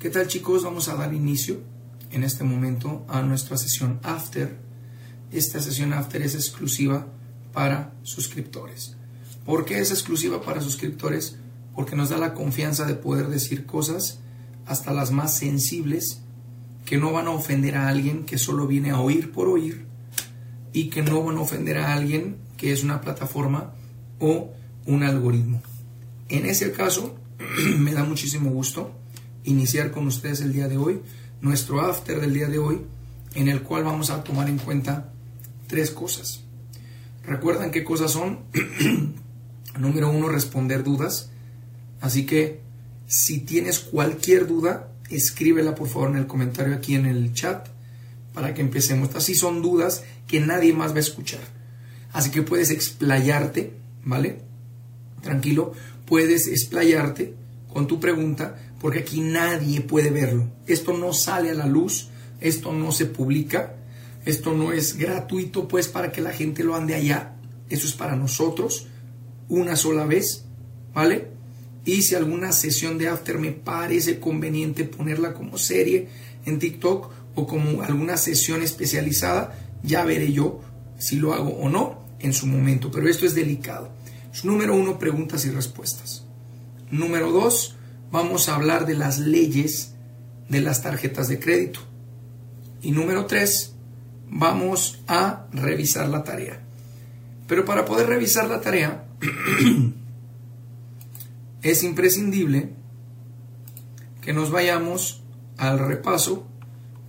¿Qué tal chicos? Vamos a dar inicio en este momento a nuestra sesión after. Esta sesión after es exclusiva para suscriptores. ¿Por qué es exclusiva para suscriptores? Porque nos da la confianza de poder decir cosas hasta las más sensibles que no van a ofender a alguien que solo viene a oír por oír y que no van a ofender a alguien que es una plataforma o un algoritmo. En ese caso, me da muchísimo gusto iniciar con ustedes el día de hoy, nuestro after del día de hoy, en el cual vamos a tomar en cuenta tres cosas. ¿Recuerdan qué cosas son? Número uno, responder dudas. Así que si tienes cualquier duda, escríbela por favor en el comentario aquí en el chat para que empecemos. Así son dudas que nadie más va a escuchar. Así que puedes explayarte, ¿vale? Tranquilo, puedes explayarte con tu pregunta porque aquí nadie puede verlo. Esto no sale a la luz, esto no se publica, esto no es gratuito pues para que la gente lo ande allá. Eso es para nosotros, una sola vez, ¿vale? Y si alguna sesión de after me parece conveniente ponerla como serie en TikTok o como alguna sesión especializada, ya veré yo si lo hago o no en su momento. Pero esto es delicado. Número uno, preguntas y respuestas. Número dos, vamos a hablar de las leyes de las tarjetas de crédito. Y número tres, vamos a revisar la tarea. Pero para poder revisar la tarea, es imprescindible que nos vayamos al repaso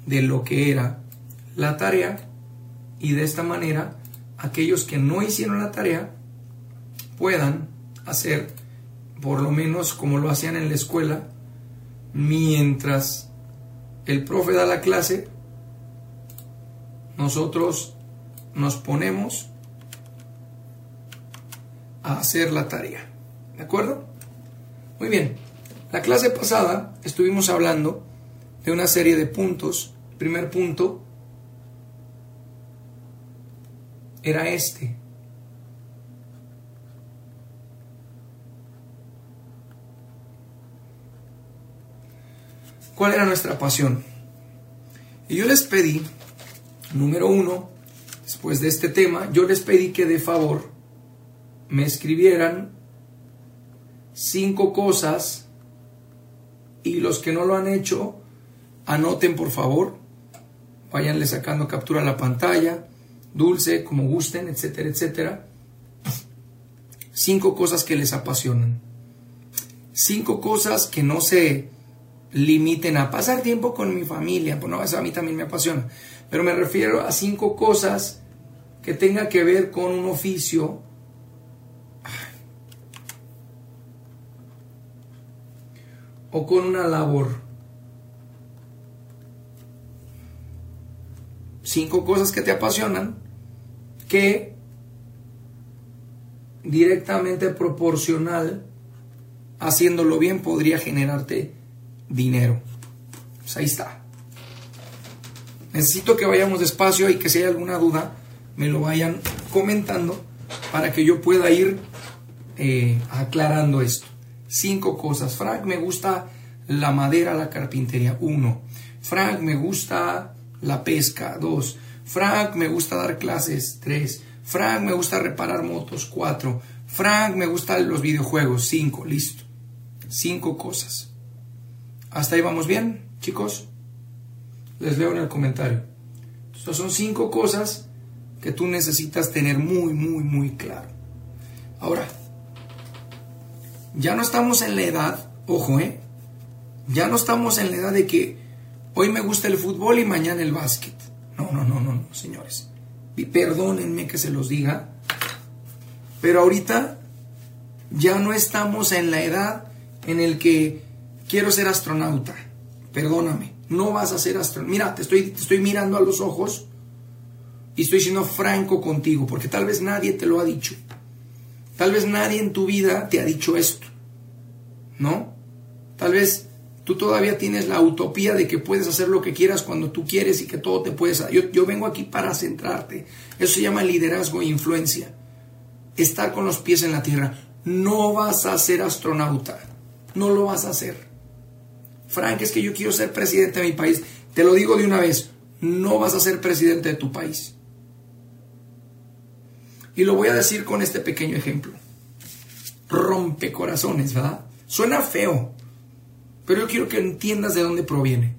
de lo que era la tarea y de esta manera aquellos que no hicieron la tarea puedan hacer por lo menos como lo hacían en la escuela, mientras el profe da la clase, nosotros nos ponemos a hacer la tarea. ¿De acuerdo? Muy bien. La clase pasada estuvimos hablando de una serie de puntos. El primer punto era este. Cuál era nuestra pasión. Y yo les pedí, número uno, después de este tema, yo les pedí que de favor me escribieran cinco cosas y los que no lo han hecho, anoten por favor, váyanle sacando captura a la pantalla, dulce, como gusten, etcétera, etcétera. Cinco cosas que les apasionan. Cinco cosas que no se limiten a pasar tiempo con mi familia, pues no, eso a mí también me apasiona, pero me refiero a cinco cosas que tengan que ver con un oficio. O con una labor. Cinco cosas que te apasionan que directamente proporcional, haciéndolo bien, podría generarte dinero. Pues ahí está. Necesito que vayamos despacio y que si hay alguna duda me lo vayan comentando para que yo pueda ir eh, aclarando esto. Cinco cosas. Frank, me gusta la madera, la carpintería. Uno. Frank, me gusta la pesca. Dos. Frank, me gusta dar clases. Tres. Frank, me gusta reparar motos. Cuatro. Frank, me gustan los videojuegos. Cinco. Listo. Cinco cosas. ¿Hasta ahí vamos bien, chicos? Les leo en el comentario. Estas son cinco cosas que tú necesitas tener muy, muy, muy claro. Ahora, ya no estamos en la edad, ojo, ¿eh? Ya no estamos en la edad de que hoy me gusta el fútbol y mañana el básquet. No, no, no, no, no, señores. Y perdónenme que se los diga, pero ahorita ya no estamos en la edad en el que quiero ser astronauta, perdóname, no vas a ser astronauta. Mira, te estoy, estoy mirando a los ojos y estoy siendo franco contigo, porque tal vez nadie te lo ha dicho. Tal vez nadie en tu vida te ha dicho esto, ¿no? Tal vez tú todavía tienes la utopía de que puedes hacer lo que quieras cuando tú quieres y que todo te puedes... Yo, yo vengo aquí para centrarte. Eso se llama liderazgo e influencia. Estar con los pies en la tierra. No vas a ser astronauta. No lo vas a hacer Frank, es que yo quiero ser presidente de mi país. Te lo digo de una vez, no vas a ser presidente de tu país. Y lo voy a decir con este pequeño ejemplo. Rompe corazones, ¿verdad? Suena feo, pero yo quiero que entiendas de dónde proviene.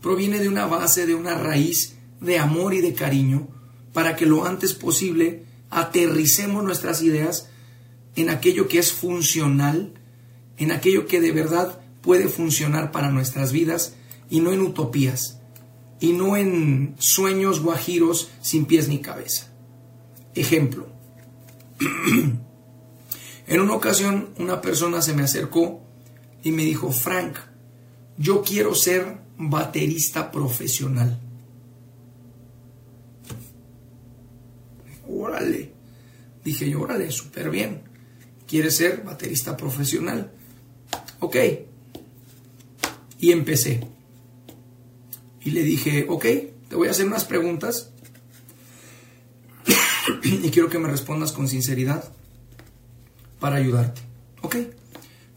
Proviene de una base, de una raíz de amor y de cariño para que lo antes posible aterricemos nuestras ideas en aquello que es funcional, en aquello que de verdad puede funcionar para nuestras vidas y no en utopías y no en sueños guajiros sin pies ni cabeza. Ejemplo. en una ocasión una persona se me acercó y me dijo, Frank, yo quiero ser baterista profesional. Órale. Dije yo, órale, súper bien. ¿Quieres ser baterista profesional? Ok. Y empecé. Y le dije, ok, te voy a hacer unas preguntas y quiero que me respondas con sinceridad para ayudarte. Ok.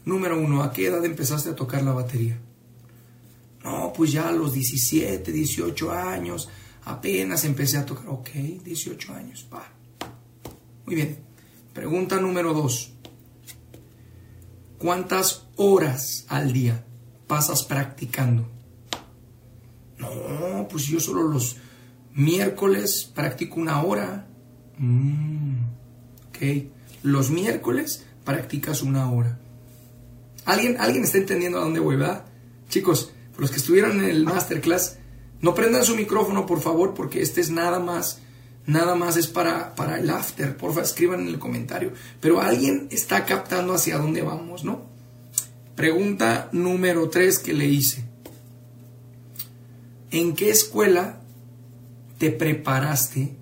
Número uno, ¿a qué edad empezaste a tocar la batería? No, pues ya a los 17, 18 años, apenas empecé a tocar. Ok, 18 años, va. Muy bien. Pregunta número dos. ¿Cuántas horas al día pasas practicando? No, pues yo solo los miércoles practico una hora. Mm, ok. Los miércoles practicas una hora. ¿Alguien, ¿Alguien está entendiendo a dónde voy, verdad? Chicos, los que estuvieron en el masterclass, no prendan su micrófono, por favor, porque este es nada más, nada más es para, para el after. Por favor, escriban en el comentario. Pero alguien está captando hacia dónde vamos, ¿no? Pregunta número 3 que le hice. ¿En qué escuela te preparaste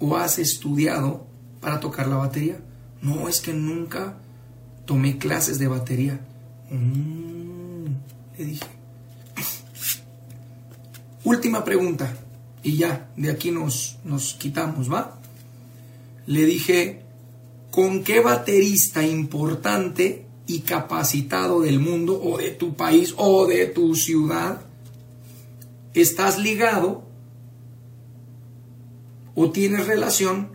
o has estudiado para tocar la batería? No, es que nunca tomé clases de batería. Mm, le dije. Última pregunta. Y ya, de aquí nos, nos quitamos, ¿va? Le dije, ¿con qué baterista importante y capacitado del mundo o de tu país o de tu ciudad estás ligado o tienes relación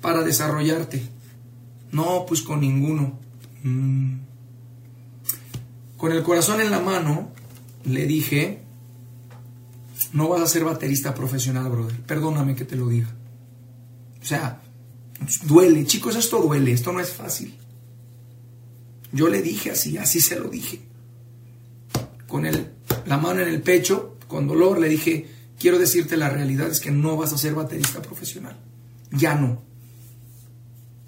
para desarrollarte? No, pues con ninguno. Mm. Con el corazón en la mano, le dije, no vas a ser baterista profesional, brother. Perdóname que te lo diga. O sea, duele, chicos, esto duele, esto no es fácil. Yo le dije así, así se lo dije. Con el, la mano en el pecho, con dolor, le dije, quiero decirte la realidad es que no vas a ser baterista profesional. Ya no.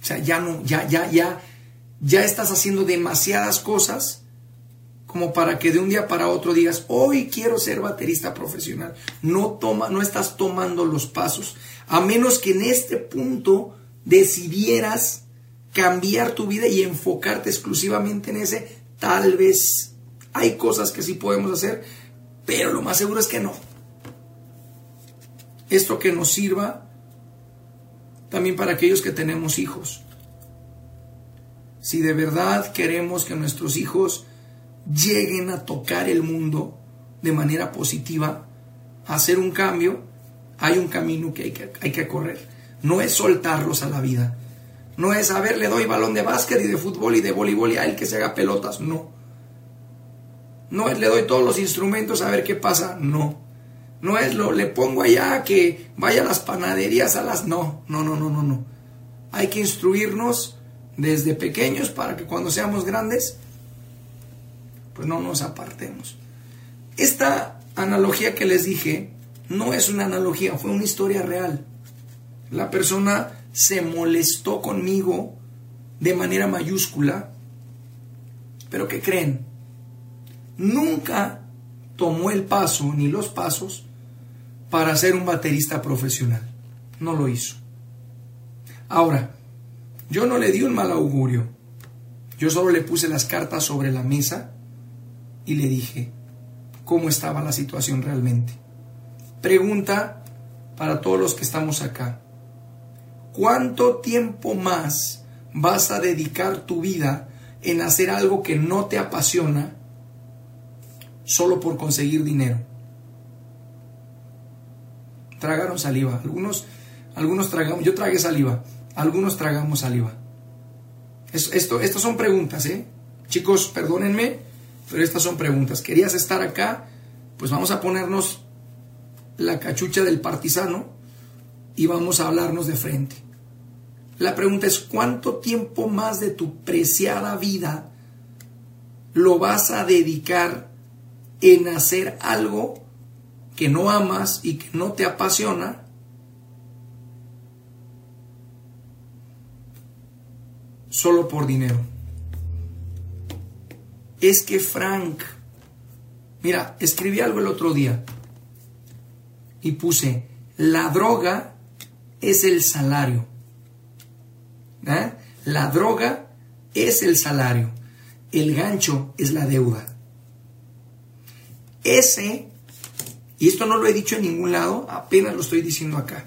O sea, ya no, ya, ya, ya, ya estás haciendo demasiadas cosas como para que de un día para otro digas, hoy quiero ser baterista profesional. No, toma, no estás tomando los pasos. A menos que en este punto decidieras cambiar tu vida y enfocarte exclusivamente en ese, tal vez hay cosas que sí podemos hacer, pero lo más seguro es que no. Esto que nos sirva también para aquellos que tenemos hijos. Si de verdad queremos que nuestros hijos lleguen a tocar el mundo de manera positiva, hacer un cambio, hay un camino que, hay que correr. No es soltarlos a la vida. No es, a ver, le doy balón de básquet y de fútbol y de voleibol y a él que se haga pelotas. No. No es, le doy todos los instrumentos a ver qué pasa. No. No es, lo, le pongo allá que vaya a las panaderías a las... No, no, no, no, no, no. Hay que instruirnos desde pequeños para que cuando seamos grandes pues no nos apartemos. Esta analogía que les dije no es una analogía, fue una historia real. La persona se molestó conmigo de manera mayúscula, pero ¿qué creen? Nunca tomó el paso ni los pasos para ser un baterista profesional. No lo hizo. Ahora, yo no le di un mal augurio. Yo solo le puse las cartas sobre la mesa y le dije cómo estaba la situación realmente. Pregunta para todos los que estamos acá. ¿Cuánto tiempo más vas a dedicar tu vida en hacer algo que no te apasiona solo por conseguir dinero. Tragaron saliva. Algunos, algunos tragamos, yo tragué saliva. Algunos tragamos saliva. Esto, estas son preguntas, ¿eh? Chicos, perdónenme, pero estas son preguntas. ¿Querías estar acá? Pues vamos a ponernos la cachucha del partisano y vamos a hablarnos de frente. La pregunta es, ¿cuánto tiempo más de tu preciada vida lo vas a dedicar en hacer algo que no amas y que no te apasiona? Solo por dinero. Es que Frank, mira, escribí algo el otro día y puse, la droga es el salario. ¿eh? La droga es el salario, el gancho es la deuda. Ese, y esto no lo he dicho en ningún lado, apenas lo estoy diciendo acá,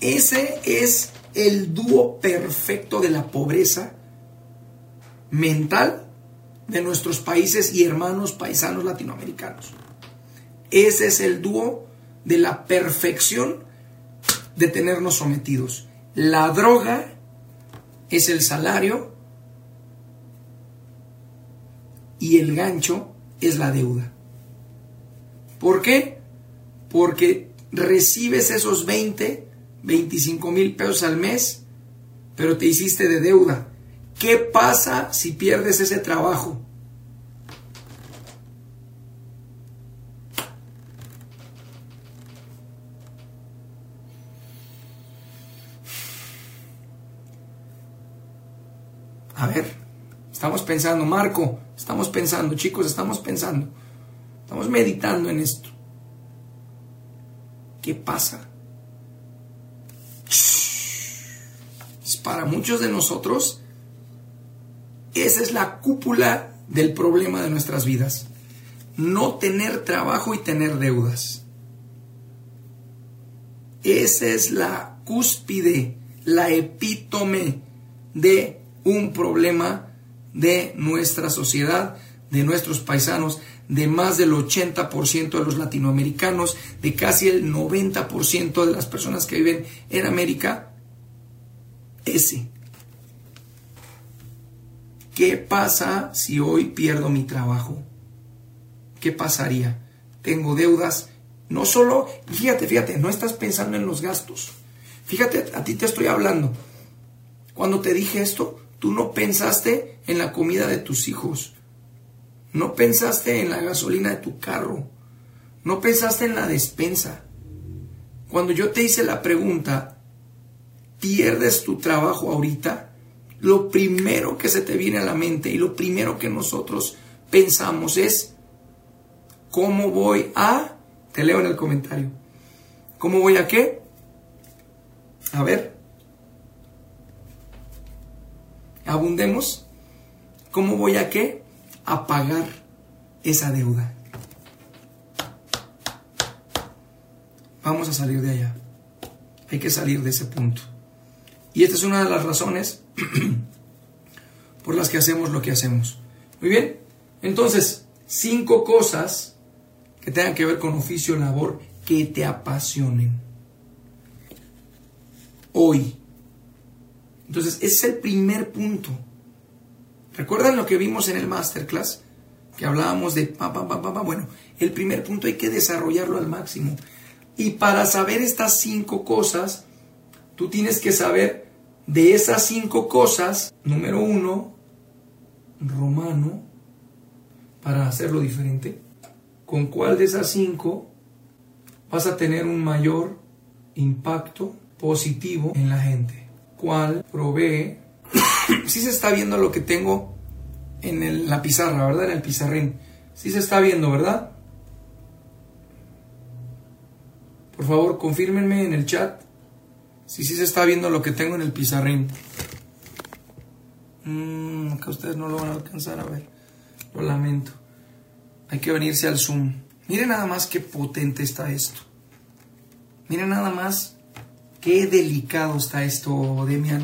ese es el dúo perfecto de la pobreza mental de nuestros países y hermanos paisanos latinoamericanos. Ese es el dúo de la perfección de tenernos sometidos. La droga es el salario y el gancho es la deuda. ¿Por qué? Porque recibes esos 20, 25 mil pesos al mes, pero te hiciste de deuda. ¿Qué pasa si pierdes ese trabajo? A ver, estamos pensando, Marco, estamos pensando, chicos, estamos pensando, estamos meditando en esto. ¿Qué pasa? Para muchos de nosotros, esa es la cúpula del problema de nuestras vidas. No tener trabajo y tener deudas. Esa es la cúspide, la epítome de un problema de nuestra sociedad, de nuestros paisanos, de más del 80% de los latinoamericanos, de casi el 90% de las personas que viven en América, ese. ¿Qué pasa si hoy pierdo mi trabajo? ¿Qué pasaría? Tengo deudas. No solo, fíjate, fíjate, no estás pensando en los gastos. Fíjate, a ti te estoy hablando. Cuando te dije esto, Tú no pensaste en la comida de tus hijos. No pensaste en la gasolina de tu carro. No pensaste en la despensa. Cuando yo te hice la pregunta, ¿pierdes tu trabajo ahorita? Lo primero que se te viene a la mente y lo primero que nosotros pensamos es, ¿cómo voy a? Te leo en el comentario. ¿Cómo voy a qué? A ver, abundemos, ¿cómo voy a qué? A pagar esa deuda. Vamos a salir de allá. Hay que salir de ese punto. Y esta es una de las razones por las que hacemos lo que hacemos. Muy bien. Entonces, cinco cosas que tengan que ver con oficio, labor, que te apasionen. Hoy, entonces, ese es el primer punto. ¿Recuerdan lo que vimos en el masterclass? Que hablábamos de pa, pa, pa, Bueno, el primer punto hay que desarrollarlo al máximo. Y para saber estas cinco cosas, tú tienes que saber de esas cinco cosas, número uno, romano, para hacerlo diferente, con cuál de esas cinco vas a tener un mayor impacto positivo en la gente cual provee, si se está viendo lo que tengo en la pizarra, ¿verdad? En el pizarrín. Si se está viendo, ¿verdad? Por favor, confírmenme en el chat si sí se está viendo lo que tengo en el pizarrín. Mm, que ustedes no lo van a alcanzar a ver. Lo lamento. Hay que venirse al Zoom. Miren nada más qué potente está esto. Miren nada más Qué delicado está esto, Demian,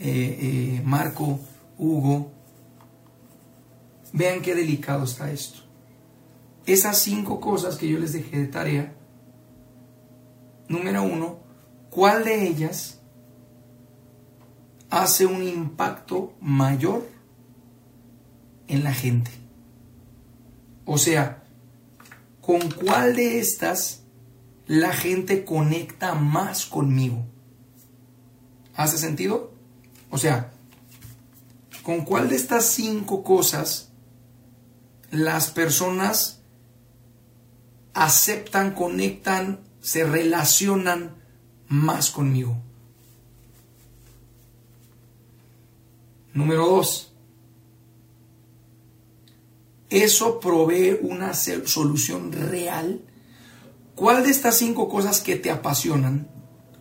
eh, eh, Marco, Hugo, vean qué delicado está esto. Esas cinco cosas que yo les dejé de tarea, número uno, ¿cuál de ellas hace un impacto mayor en la gente? O sea, ¿con cuál de estas la gente conecta más conmigo? ¿Hace sentido? O sea, ¿con cuál de estas cinco cosas las personas aceptan, conectan, se relacionan más conmigo? Número dos, eso provee una solución real. ¿Cuál de estas cinco cosas que te apasionan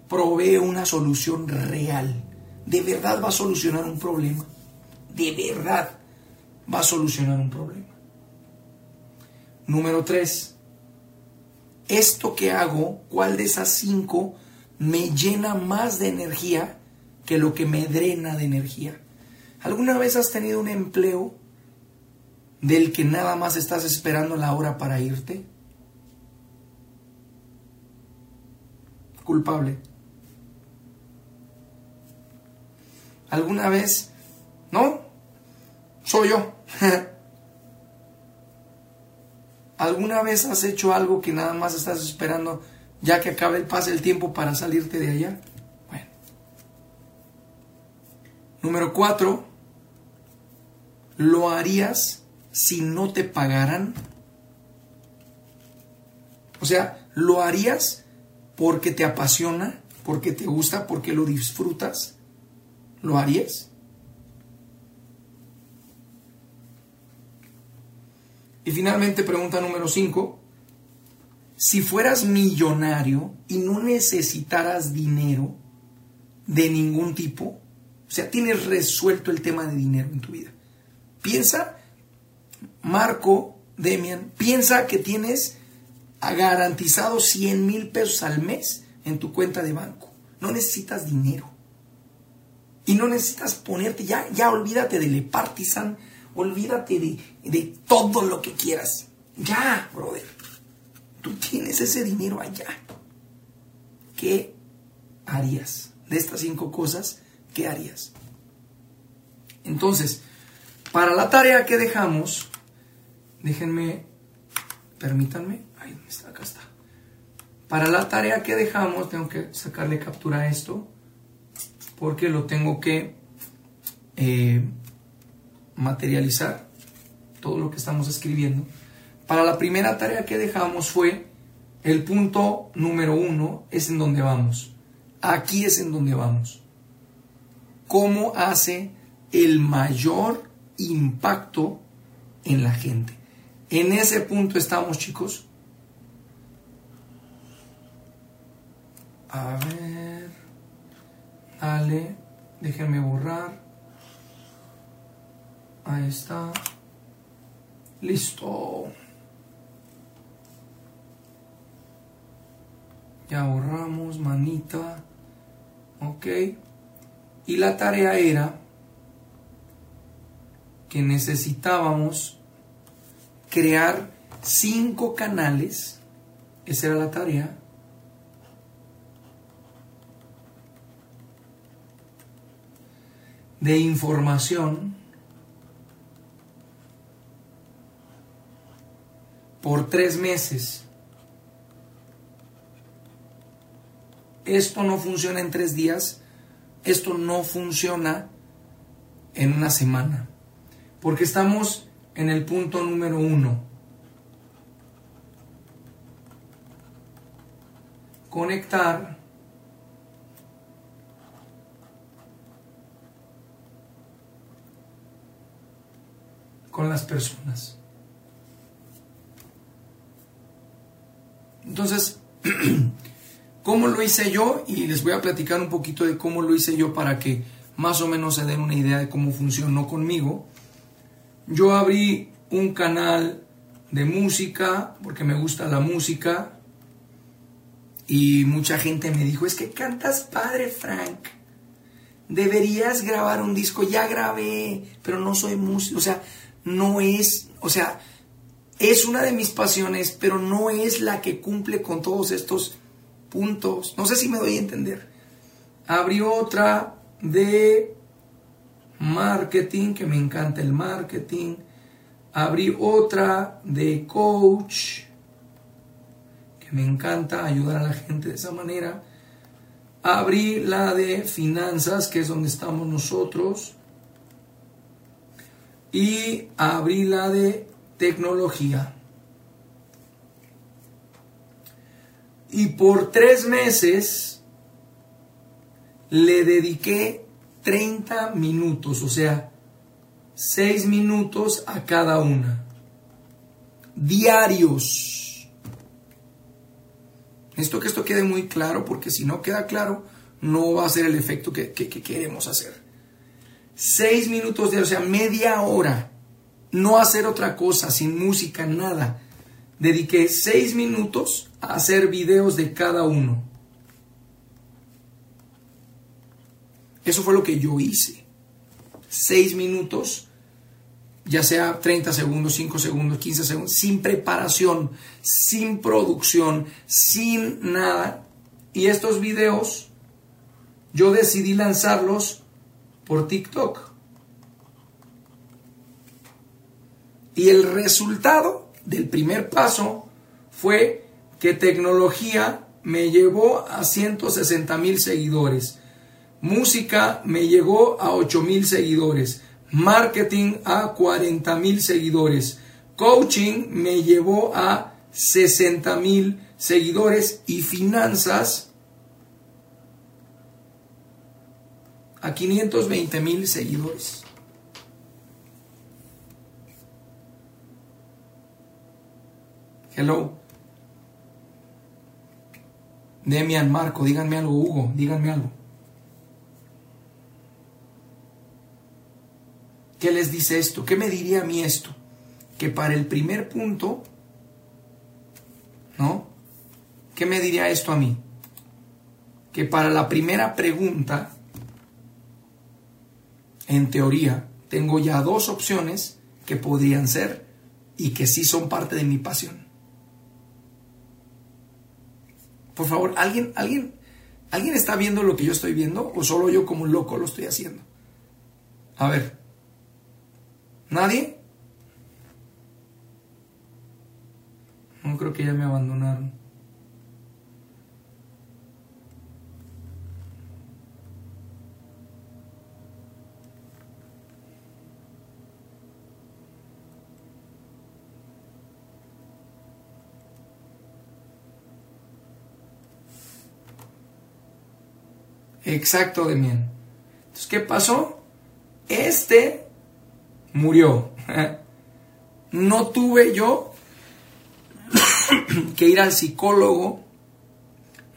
provee una solución real? ¿De verdad va a solucionar un problema? ¿De verdad va a solucionar un problema? Número tres, esto que hago, ¿cuál de esas cinco me llena más de energía que lo que me drena de energía? ¿Alguna vez has tenido un empleo del que nada más estás esperando la hora para irte? Culpable. ¿Alguna vez? ¿No? Soy yo. ¿Alguna vez has hecho algo que nada más estás esperando ya que acabe el pase el tiempo para salirte de allá? Bueno. Número cuatro, ¿lo harías si no te pagaran? O sea, ¿lo harías porque te apasiona, porque te gusta, porque lo disfrutas? ¿Lo harías? Y finalmente, pregunta número 5. Si fueras millonario y no necesitaras dinero de ningún tipo, o sea, tienes resuelto el tema de dinero en tu vida. Piensa, Marco, Demian, piensa que tienes garantizado 100 mil pesos al mes en tu cuenta de banco. No necesitas dinero. Y no necesitas ponerte, ya, ya olvídate del Epartisan, olvídate de, de todo lo que quieras. Ya, brother. Tú tienes ese dinero allá. ¿Qué harías? De estas cinco cosas, ¿qué harías? Entonces, para la tarea que dejamos, déjenme, permítanme, Para la tarea que dejamos, tengo que sacarle captura a esto, porque lo tengo que eh, materializar, todo lo que estamos escribiendo. Para la primera tarea que dejamos fue el punto número uno, es en donde vamos. Aquí es en donde vamos. ¿Cómo hace el mayor impacto en la gente. En ese punto estamos, chicos. A ver. Dale. Déjenme borrar. Ahí está. Listo. Ya borramos, manita. Ok. Y la tarea era que necesitábamos crear cinco canales, esa era la tarea, de información por tres meses. Esto no funciona en tres días, esto no funciona en una semana. Porque estamos en el punto número uno. Conectar con las personas. Entonces, ¿cómo lo hice yo? Y les voy a platicar un poquito de cómo lo hice yo para que más o menos se den una idea de cómo funcionó conmigo yo abrí un canal de música porque me gusta la música y mucha gente me dijo, es que cantas padre Frank, deberías grabar un disco, ya grabé, pero no soy músico, o sea, no es, o sea, es una de mis pasiones, pero no es la que cumple con todos estos puntos. No sé si me doy a entender. Abrí otra de marketing, que me encanta el marketing. Abrí otra de coach, que me encanta ayudar a la gente de esa manera. Abrí la de finanzas, que es donde estamos nosotros. Y abrí la de tecnología. Y por tres meses le dediqué 30 minutos, o sea, 6 minutos a cada una. Diarios. Esto que esto quede muy claro, porque si no queda claro, no va a ser el efecto que, que queremos hacer. 6 minutos diarios, o sea, media hora no hacer otra cosa, sin música, nada. Dediqué seis minutos a hacer videos de cada uno. Eso fue lo que yo hice. Seis minutos, ya sea 30 segundos, 5 segundos, 15 segundos, sin preparación, sin producción, sin nada. Y estos videos yo decidí lanzarlos por TikTok. Y el resultado del primer paso fue que tecnología me llevó a 160 mil seguidores. Música me llegó a 8 mil seguidores. Marketing a 40 mil seguidores. Coaching me llevó a 60 mil seguidores. Y finanzas a 520 mil seguidores. Hello. Demian, Marco, díganme algo, Hugo, díganme algo. ¿Qué les dice esto? ¿Qué me diría a mí esto? Que para el primer punto, ¿no? ¿Qué me diría esto a mí? Que para la primera pregunta, en teoría, tengo ya dos opciones que podrían ser y que sí son parte de mi pasión. Por favor, ¿alguien, alguien, ¿alguien está viendo lo que yo estoy viendo o solo yo como un loco lo estoy haciendo? A ver. ¿Nadie? No creo que ya me abandonaron. Exacto, Demian. Entonces, ¿qué pasó? Este murió. No tuve yo que ir al psicólogo.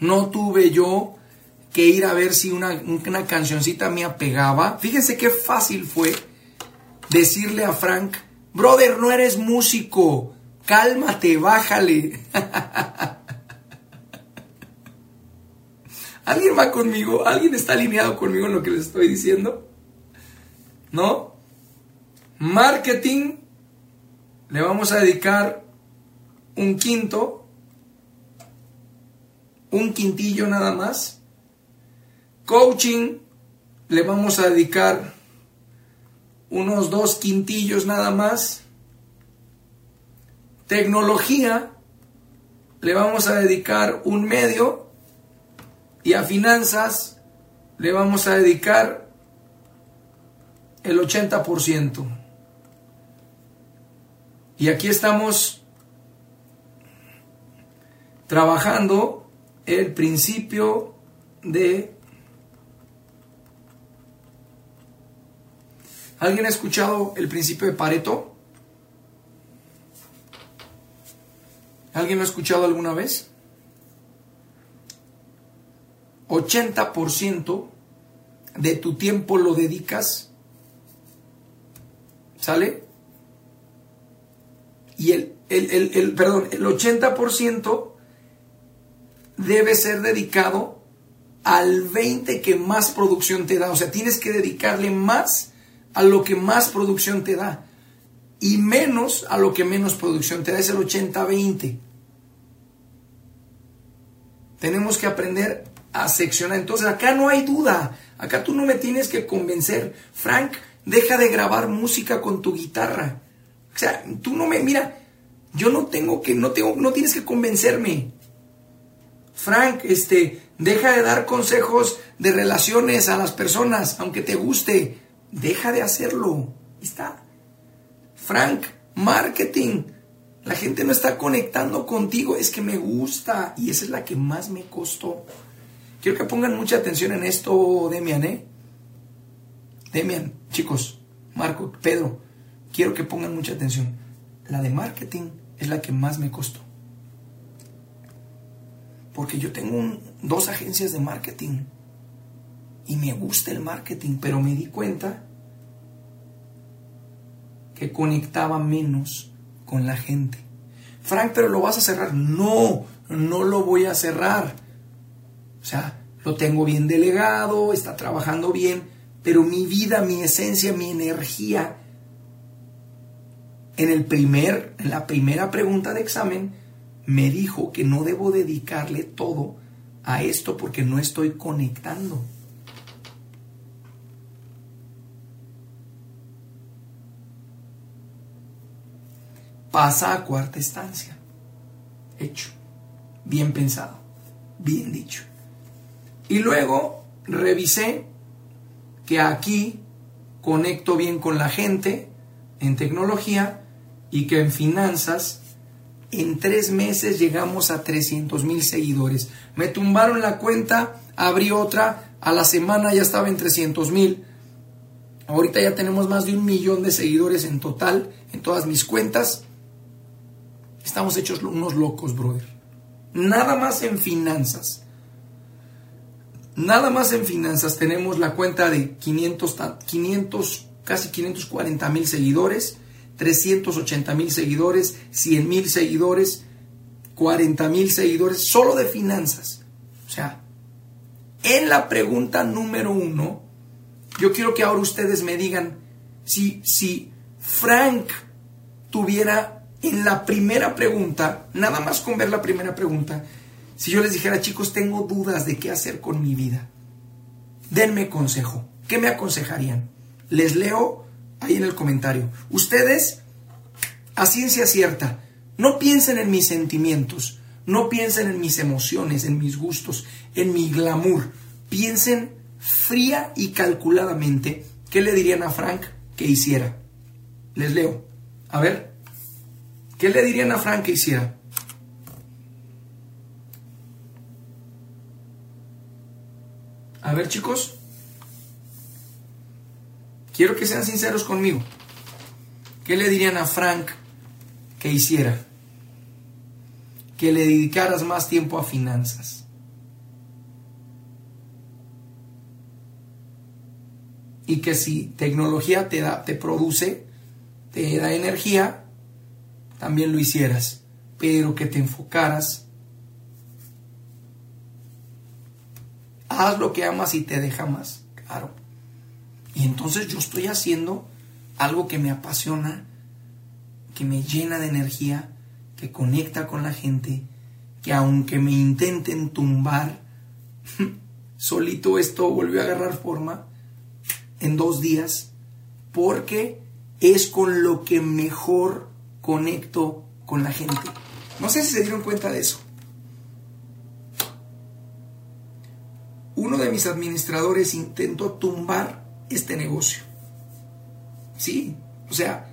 No tuve yo que ir a ver si una, una cancioncita mía pegaba. Fíjense qué fácil fue decirle a Frank, brother, no eres músico, cálmate, bájale. ¿Alguien va conmigo? ¿Alguien está alineado conmigo en lo que les estoy diciendo? ¿No? Marketing, le vamos a dedicar un quinto, un quintillo nada más. Coaching, le vamos a dedicar unos dos quintillos nada más. Tecnología, le vamos a dedicar un medio y a finanzas le vamos a dedicar el 80%. Y aquí estamos trabajando el principio de... ¿Alguien ha escuchado el principio de Pareto? ¿Alguien lo ha escuchado alguna vez? 80% de tu tiempo lo dedicas, ¿sale? Y el, el, perdón, el 80% debe ser dedicado al 20 que más producción te da. O sea, tienes que dedicarle más a lo que más producción te da. y menos a lo que menos producción te da es el 80-20. Tenemos que aprender a. Entonces acá no hay duda. Acá tú no me tienes que convencer. Frank, deja de grabar música con tu guitarra. O sea, tú no me, mira, yo no tengo que, no tengo, no tienes que convencerme. Frank, este, deja de dar consejos de relaciones a las personas, aunque te guste. Deja de hacerlo. Está. Frank, marketing. La gente no está conectando contigo. Es que me gusta. Y esa es la que más me costó. Quiero que pongan mucha atención en esto, Demian, ¿eh? Demian, chicos, Marco, Pedro, quiero que pongan mucha atención. La de marketing es la que más me costó. Porque yo tengo dos agencias de marketing y me gusta el marketing, pero me di cuenta que conectaba menos con la gente. Frank, pero lo vas a cerrar. No, no lo voy a cerrar. O sea, lo tengo bien delegado, está trabajando bien, pero mi vida, mi esencia, mi energía en, el primer, en la primera pregunta de examen me dijo que no debo dedicarle todo a esto porque no estoy conectando. Pasa a cuarta estancia. Hecho. Bien pensado. Bien dicho. Y luego revisé que aquí conecto bien con la gente en tecnología y que en finanzas en tres meses llegamos a 300 mil seguidores. Me tumbaron la cuenta, abrí otra, a la semana ya estaba en 300 mil. Ahorita ya tenemos más de un millón de seguidores en total en todas mis cuentas. Estamos hechos unos locos, brother. Nada más en finanzas. Nada más en finanzas tenemos la cuenta de 500, 500 casi 540 mil seguidores, 380 mil seguidores, 100 mil seguidores, 40 mil seguidores, solo de finanzas. O sea, en la pregunta número uno, yo quiero que ahora ustedes me digan si, si Frank tuviera en la primera pregunta, nada más con ver la primera pregunta, si yo les dijera, chicos, tengo dudas de qué hacer con mi vida, denme consejo, ¿qué me aconsejarían? Les leo ahí en el comentario. Ustedes, a ciencia cierta, no piensen en mis sentimientos, no piensen en mis emociones, en mis gustos, en mi glamour. Piensen fría y calculadamente qué le dirían a Frank que hiciera. Les leo. A ver, ¿qué le dirían a Frank que hiciera? A ver, chicos. Quiero que sean sinceros conmigo. ¿Qué le dirían a Frank que hiciera? Que le dedicaras más tiempo a finanzas. Y que si tecnología te, da, te produce, te da energía, también lo hicieras. Pero que te enfocaras. Haz lo que amas y te deja más. Claro. Y entonces yo estoy haciendo algo que me apasiona, que me llena de energía, que conecta con la gente, que aunque me intenten tumbar, solito esto volvió a agarrar forma en dos días, porque es con lo que mejor conecto con la gente. No sé si se dieron cuenta de eso. Uno de mis administradores intentó tumbar este negocio. Sí, o sea,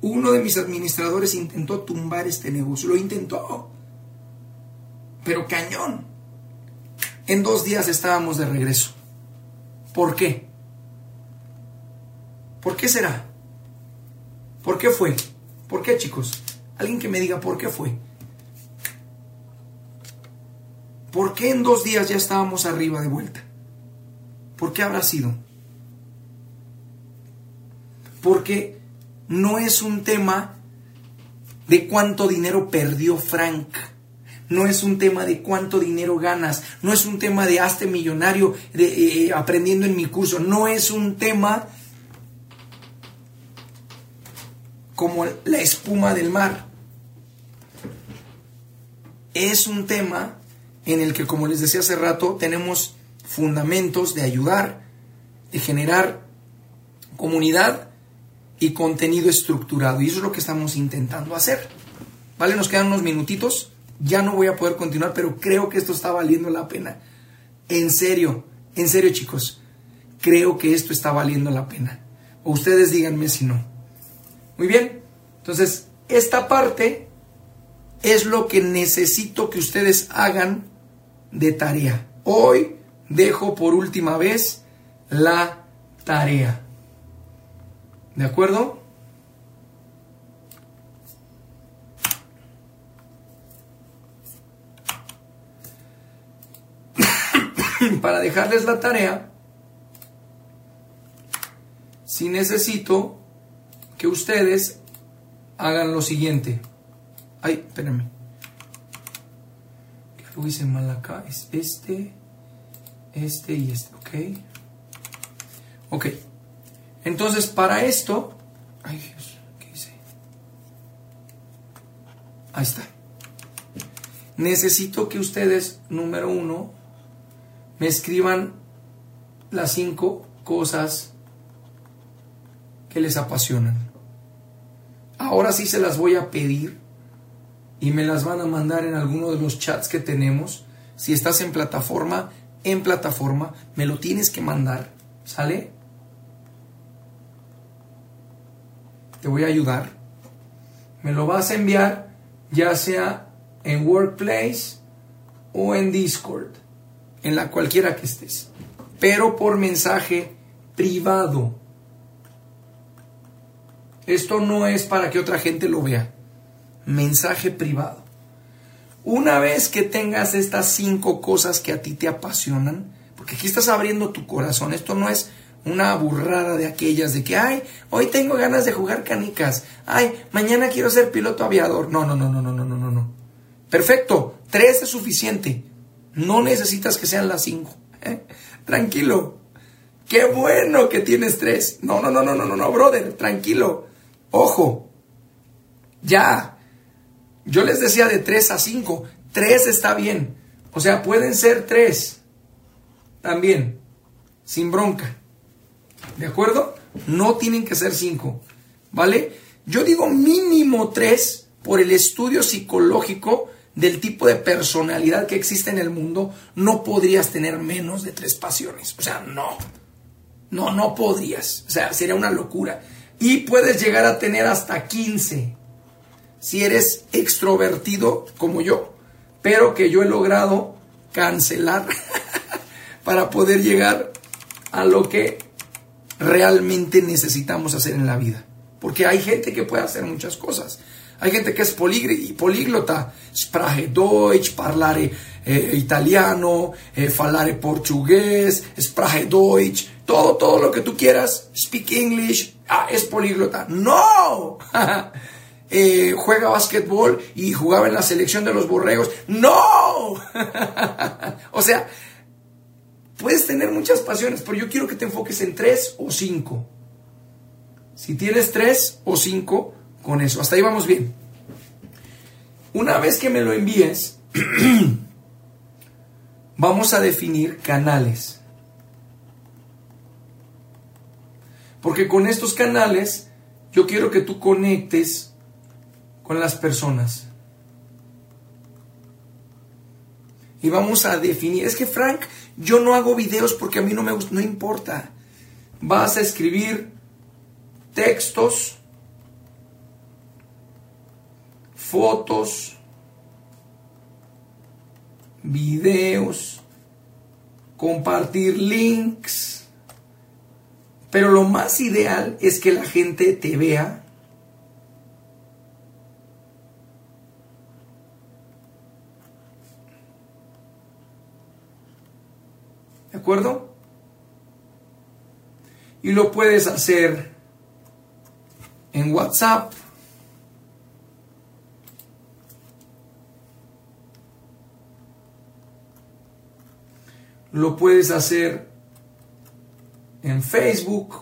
uno de mis administradores intentó tumbar este negocio, lo intentó, pero cañón. En dos días estábamos de regreso. ¿Por qué? ¿Por qué será? ¿Por qué fue? ¿Por qué, chicos? Alguien que me diga por qué fue. ¿Por qué en dos días ya estábamos arriba de vuelta? ¿Por qué habrá sido? Porque no es un tema de cuánto dinero perdió Frank. No es un tema de cuánto dinero ganas. No es un tema de hazte millonario de, eh, aprendiendo en mi curso. No es un tema como la espuma del mar. Es un tema en el que, como les decía hace rato, tenemos fundamentos de ayudar, de generar comunidad y contenido estructurado. Y eso es lo que estamos intentando hacer. ¿Vale? Nos quedan unos minutitos. Ya no voy a poder continuar, pero creo que esto está valiendo la pena. En serio, en serio chicos, creo que esto está valiendo la pena. O ustedes díganme si no. Muy bien, entonces esta parte es lo que necesito que ustedes hagan de tarea. Hoy dejo por última vez la tarea. ¿De acuerdo? Para dejarles la tarea, si necesito que ustedes hagan lo siguiente. Ay, espérenme. Hice mal acá. Es este, este y este, ¿ok? Ok. Entonces, para esto... Ay, Dios, ¿qué hice? Ahí está. Necesito que ustedes, número uno, me escriban las cinco cosas que les apasionan. Ahora sí se las voy a pedir y me las van a mandar en alguno de los chats que tenemos. Si estás en plataforma, en plataforma, me lo tienes que mandar. ¿Sale? Te voy a ayudar. Me lo vas a enviar ya sea en Workplace o en Discord, en la cualquiera que estés, pero por mensaje privado. Esto no es para que otra gente lo vea. Mensaje privado. Una vez que tengas estas cinco cosas que a ti te apasionan, porque aquí estás abriendo tu corazón, esto no es una burrada de aquellas de que, ay, hoy tengo ganas de jugar canicas, ay, mañana quiero ser piloto aviador. No, no, no, no, no, no, no, no. Perfecto, tres es suficiente. No necesitas que sean las cinco. ¿eh? Tranquilo. Qué bueno que tienes tres. No, no, no, no, no, no, no, brother, tranquilo. Ojo, ya. Yo les decía de 3 a 5. 3 está bien. O sea, pueden ser 3. También. Sin bronca. ¿De acuerdo? No tienen que ser 5. ¿Vale? Yo digo mínimo 3 por el estudio psicológico del tipo de personalidad que existe en el mundo. No podrías tener menos de 3 pasiones. O sea, no. No, no podrías. O sea, sería una locura y puedes llegar a tener hasta 15 si eres extrovertido como yo, pero que yo he logrado cancelar para poder llegar a lo que realmente necesitamos hacer en la vida. Porque hay gente que puede hacer muchas cosas. Hay gente que es políglota, sprache Deutsch, parlare eh, italiano, eh, falare portugués, sprache Deutsch, todo, todo lo que tú quieras, speak English, ah, es políglota. ¡No! Eh, juega básquetbol y jugaba en la selección de los borregos. ¡No! o sea, puedes tener muchas pasiones, pero yo quiero que te enfoques en tres o cinco. Si tienes tres o cinco, con eso. Hasta ahí vamos bien. Una vez que me lo envíes, vamos a definir canales. Porque con estos canales yo quiero que tú conectes con las personas. Y vamos a definir, es que Frank, yo no hago videos porque a mí no me gusta, no importa. Vas a escribir textos, fotos, videos, compartir links pero lo más ideal es que la gente te vea acuerdo? Y lo puedes hacer en WhatsApp. Lo puedes hacer en Facebook,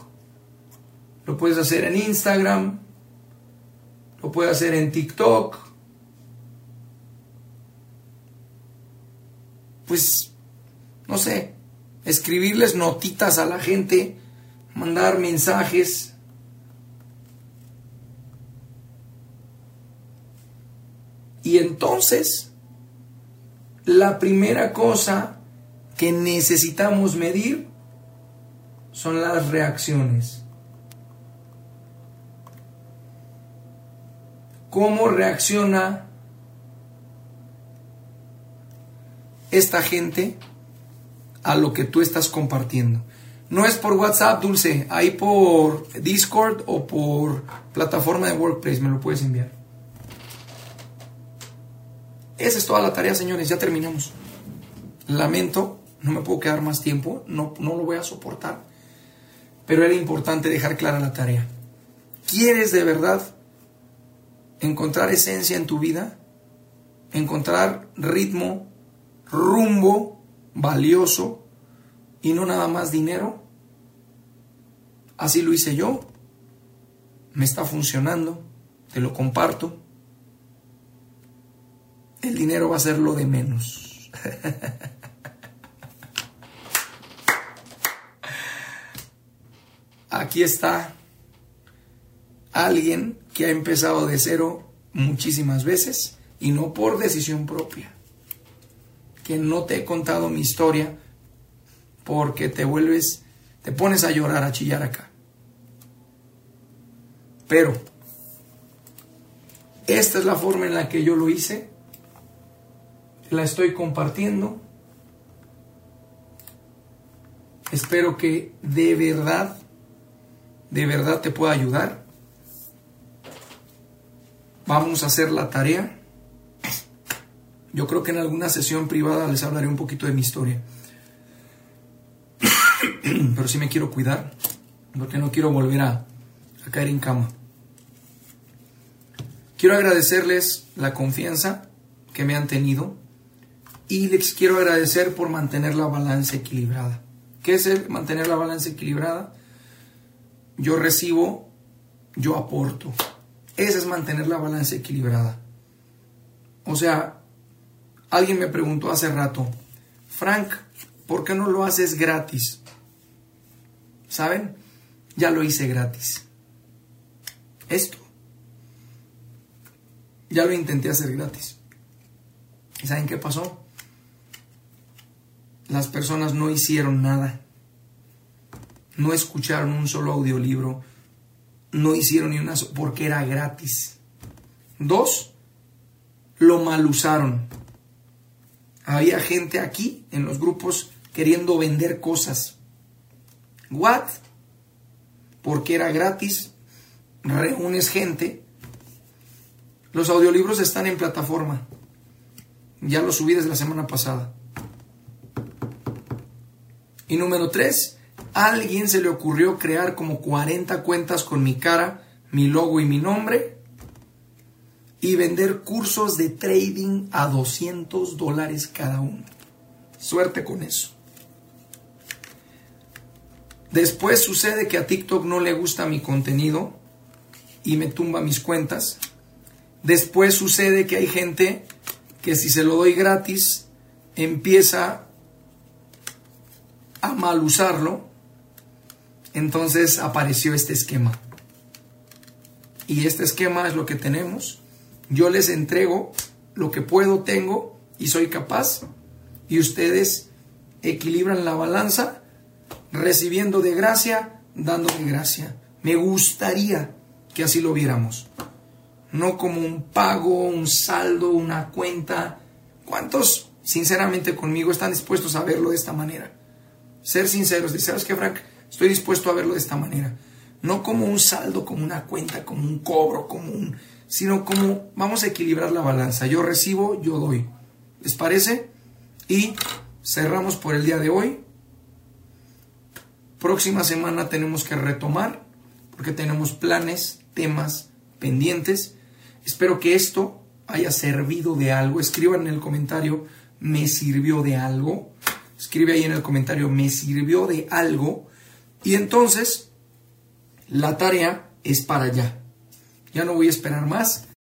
lo puedes hacer en Instagram, lo puede hacer en TikTok. Pues, no sé, escribirles notitas a la gente, mandar mensajes. Y entonces, la primera cosa que necesitamos medir son las reacciones. ¿Cómo reacciona esta gente a lo que tú estás compartiendo? No es por WhatsApp, Dulce, ahí por Discord o por plataforma de Workplace, me lo puedes enviar. Esa es toda la tarea, señores, ya terminamos. Lamento, no me puedo quedar más tiempo, no, no lo voy a soportar, pero era importante dejar clara la tarea. ¿Quieres de verdad encontrar esencia en tu vida? ¿Encontrar ritmo, rumbo valioso y no nada más dinero? Así lo hice yo, me está funcionando, te lo comparto. El dinero va a ser lo de menos. Aquí está alguien que ha empezado de cero muchísimas veces y no por decisión propia. Que no te he contado mi historia porque te vuelves, te pones a llorar, a chillar acá. Pero esta es la forma en la que yo lo hice. La estoy compartiendo. Espero que de verdad, de verdad te pueda ayudar. Vamos a hacer la tarea. Yo creo que en alguna sesión privada les hablaré un poquito de mi historia. Pero sí me quiero cuidar, porque no quiero volver a, caer en cama. Quiero agradecerles la confianza que me han tenido y les quiero agradecer por mantener la balanza equilibrada. ¿Qué es el mantener la balanza equilibrada? Yo recibo, yo aporto. Ese es mantener la balanza equilibrada. O sea, alguien me preguntó hace rato, Frank, ¿por qué no lo haces gratis? ¿Saben? Ya lo hice gratis. Esto. Ya lo intenté hacer gratis. ¿Y saben qué pasó? Las personas no hicieron nada. No escucharon un solo audiolibro no hicieron ni una porque era gratis. Dos, lo mal usaron. Había gente aquí en los grupos queriendo vender cosas. What? Porque era gratis, reúnes gente. Los audiolibros están en plataforma. Ya los subí desde la semana pasada. Y número tres, alguien se le ocurrió crear como 40 cuentas con mi cara, mi logo y mi nombre y vender cursos de trading a 200 dólares cada uno. Suerte con eso. Después sucede que a TikTok no le gusta mi contenido y me tumba mis cuentas. Después sucede que hay gente que si se lo doy gratis empieza a mal usarlo entonces apareció este esquema. Y este esquema es lo que tenemos. Yo les entrego lo que puedo, tengo y soy capaz. Y ustedes equilibran la balanza recibiendo de gracia, dando de gracia. Me gustaría que así lo viéramos. No como un pago, un saldo, una cuenta. ¿Cuántos, sinceramente, conmigo están dispuestos a verlo de esta manera? Ser sinceros. ¿Sabes qué, Frank? Estoy dispuesto a verlo de esta manera. No como un saldo, como una cuenta, como un cobro, como un... sino como vamos a equilibrar la balanza. Yo recibo, yo doy. ¿Les parece? Y cerramos por el día de hoy. Próxima semana tenemos que retomar porque tenemos planes, temas pendientes. Espero que esto haya servido de algo. Escriban en el comentario, me sirvió de algo. Escribe ahí en el comentario, me sirvió de algo y entonces, la tarea es para allá. Ya no voy a esperar más.